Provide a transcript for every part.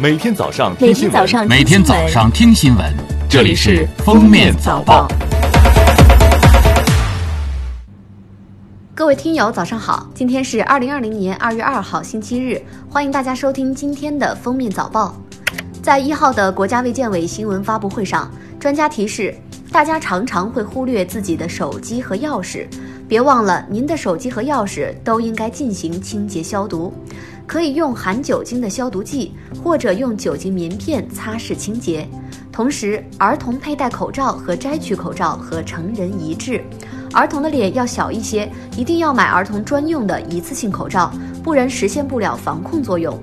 每天早上每天早上每天早上听新闻，这里是《封面早报》。各位听友，早上好！今天是二零二零年二月二号，星期日，欢迎大家收听今天的《封面早报》。在一号的国家卫健委新闻发布会上，专家提示大家常常会忽略自己的手机和钥匙，别忘了您的手机和钥匙都应该进行清洁消毒。可以用含酒精的消毒剂，或者用酒精棉片擦拭清洁。同时，儿童佩戴口罩和摘取口罩和成人一致。儿童的脸要小一些，一定要买儿童专用的一次性口罩，不然实现不了防控作用。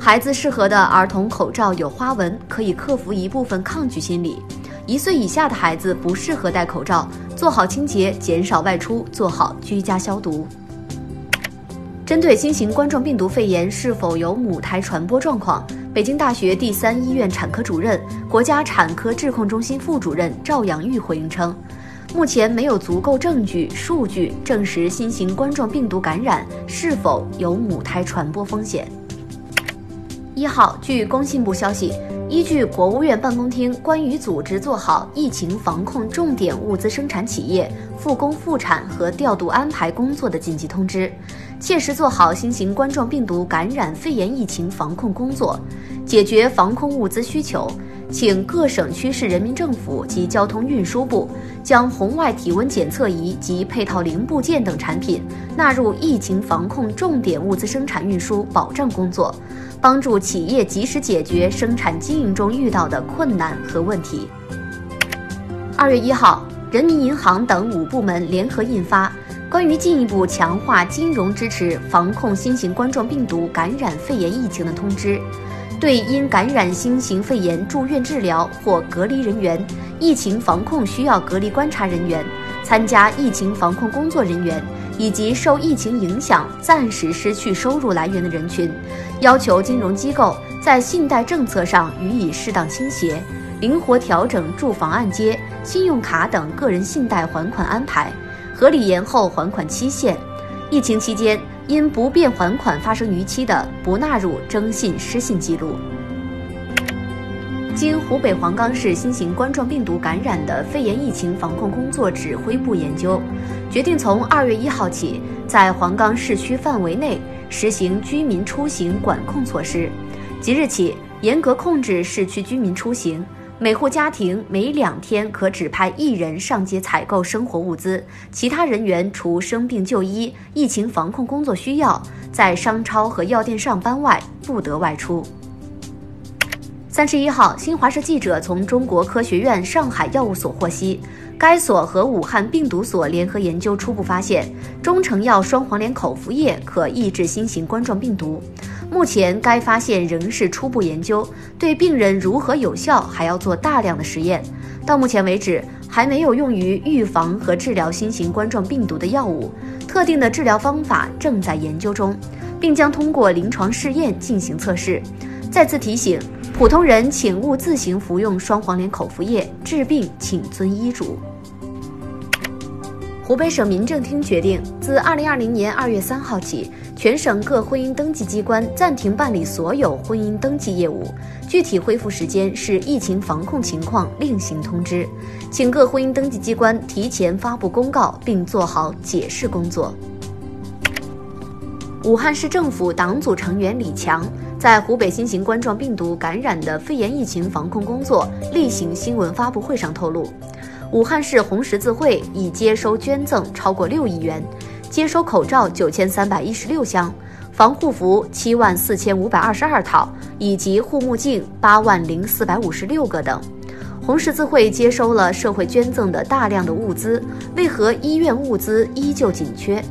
孩子适合的儿童口罩有花纹，可以克服一部分抗拒心理。一岁以下的孩子不适合戴口罩，做好清洁，减少外出，做好居家消毒。针对新型冠状病毒肺炎是否有母胎传播状况，北京大学第三医院产科主任、国家产科质控中心副主任赵阳玉回应称，目前没有足够证据数据证实新型冠状病毒感染是否有母胎传播风险。一号，据工信部消息，依据国务院办公厅关于组织做好疫情防控重点物资生产企业复工复产和调度安排工作的紧急通知。切实做好新型冠状病毒感染肺炎疫情防控工作，解决防控物资需求，请各省区市人民政府及交通运输部将红外体温检测仪及配套零部件等产品纳入疫情防控重点物资生产运输保障工作，帮助企业及时解决生产经营中遇到的困难和问题。二月一号，人民银行等五部门联合印发。关于进一步强化金融支持防控新型冠状病毒感染肺炎疫情的通知，对因感染新型肺炎住院治疗或隔离人员、疫情防控需要隔离观察人员、参加疫情防控工作人员以及受疫情影响暂时失去收入来源的人群，要求金融机构在信贷政策上予以适当倾斜，灵活调整住房按揭、信用卡等个人信贷还款安排。合理延后还款期限，疫情期间因不便还款发生逾期的，不纳入征信失信记录。经湖北黄冈市新型冠状病毒感染的肺炎疫情防控工作指挥部研究，决定从二月一号起，在黄冈市区范围内实行居民出行管控措施，即日起严格控制市区居民出行。每户家庭每两天可指派一人上街采购生活物资，其他人员除生病就医、疫情防控工作需要，在商超和药店上班外不得外出。三十一号，新华社记者从中国科学院上海药物所获悉，该所和武汉病毒所联合研究初步发现，中成药双黄连口服液可抑制新型冠状病毒。目前该发现仍是初步研究，对病人如何有效还要做大量的实验。到目前为止，还没有用于预防和治疗新型冠状病毒的药物，特定的治疗方法正在研究中，并将通过临床试验进行测试。再次提醒，普通人请勿自行服用双黄连口服液，治病请遵医嘱。湖北省民政厅决定，自二零二零年二月三号起，全省各婚姻登记机关暂停办理所有婚姻登记业务，具体恢复时间视疫情防控情况另行通知，请各婚姻登记机关提前发布公告，并做好解释工作。武汉市政府党组成员李强在湖北新型冠状病毒感染的肺炎疫情防控工作例行新闻发布会上透露。武汉市红十字会已接收捐赠超过六亿元，接收口罩九千三百一十六箱，防护服七万四千五百二十二套，以及护目镜八万零四百五十六个等。红十字会接收了社会捐赠的大量的物资，为何医院物资依旧紧缺？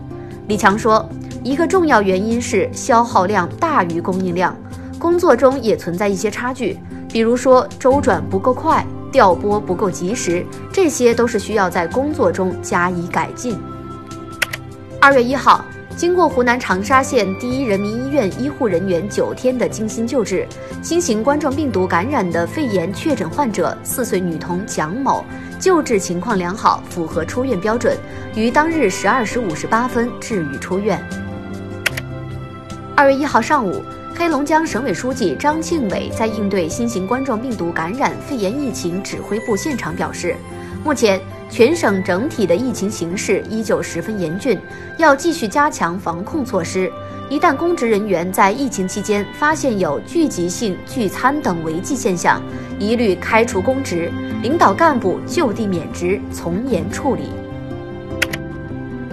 李强说，一个重要原因是消耗量大于供应量，工作中也存在一些差距，比如说周转不够快。调拨不够及时，这些都是需要在工作中加以改进。二月一号，经过湖南长沙县第一人民医院医护人员九天的精心救治，新型冠状病毒感染的肺炎确诊患者四岁女童蒋某救治情况良好，符合出院标准，于当日十二时五十八分治愈出院。二月一号上午。黑龙江省委书记张庆伟在应对新型冠状病毒感染肺炎疫情指挥部现场表示，目前全省整体的疫情形势依旧十分严峻，要继续加强防控措施。一旦公职人员在疫情期间发现有聚集性聚餐等违纪现象，一律开除公职，领导干部就地免职，从严处理。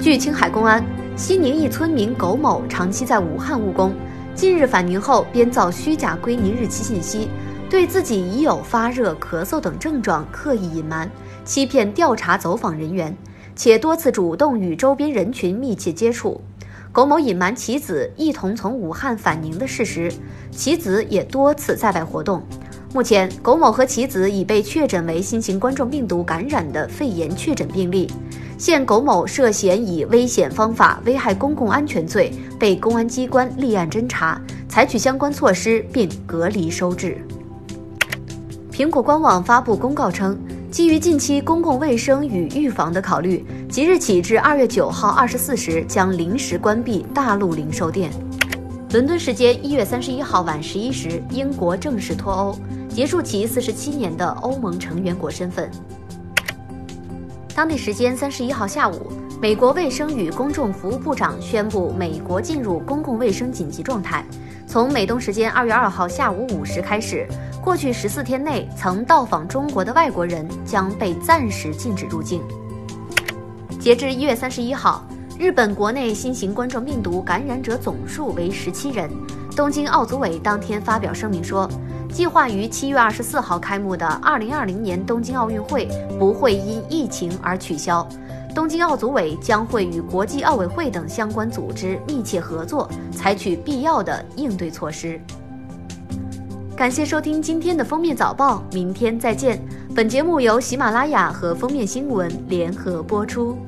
据青海公安，西宁一村民苟某长期在武汉务工。近日返宁后，编造虚假归宁日期信息，对自己已有发热、咳嗽等症状刻意隐瞒，欺骗调查走访人员，且多次主动与周边人群密切接触。苟某隐瞒其子一同从武汉返宁的事实，其子也多次在外活动。目前，苟某和其子已被确诊为新型冠状病毒感染的肺炎确诊病例。现苟某涉嫌以危险方法危害公共安全罪，被公安机关立案侦查，采取相关措施并隔离收治。苹果官网发布公告称，基于近期公共卫生与预防的考虑，即日起至二月九号二十四时将临时关闭大陆零售店。伦敦时间一月三十一号晚十一时，英国正式脱欧，结束其四十七年的欧盟成员国身份。当地时间三十一号下午，美国卫生与公众服务部长宣布，美国进入公共卫生紧急状态。从美东时间二月二号下午五时开始，过去十四天内曾到访中国的外国人将被暂时禁止入境。截至一月三十一号，日本国内新型冠状病毒感染者总数为十七人。东京奥组委当天发表声明说。计划于七月二十四号开幕的二零二零年东京奥运会不会因疫情而取消。东京奥组委将会与国际奥委会等相关组织密切合作，采取必要的应对措施。感谢收听今天的封面早报，明天再见。本节目由喜马拉雅和封面新闻联合播出。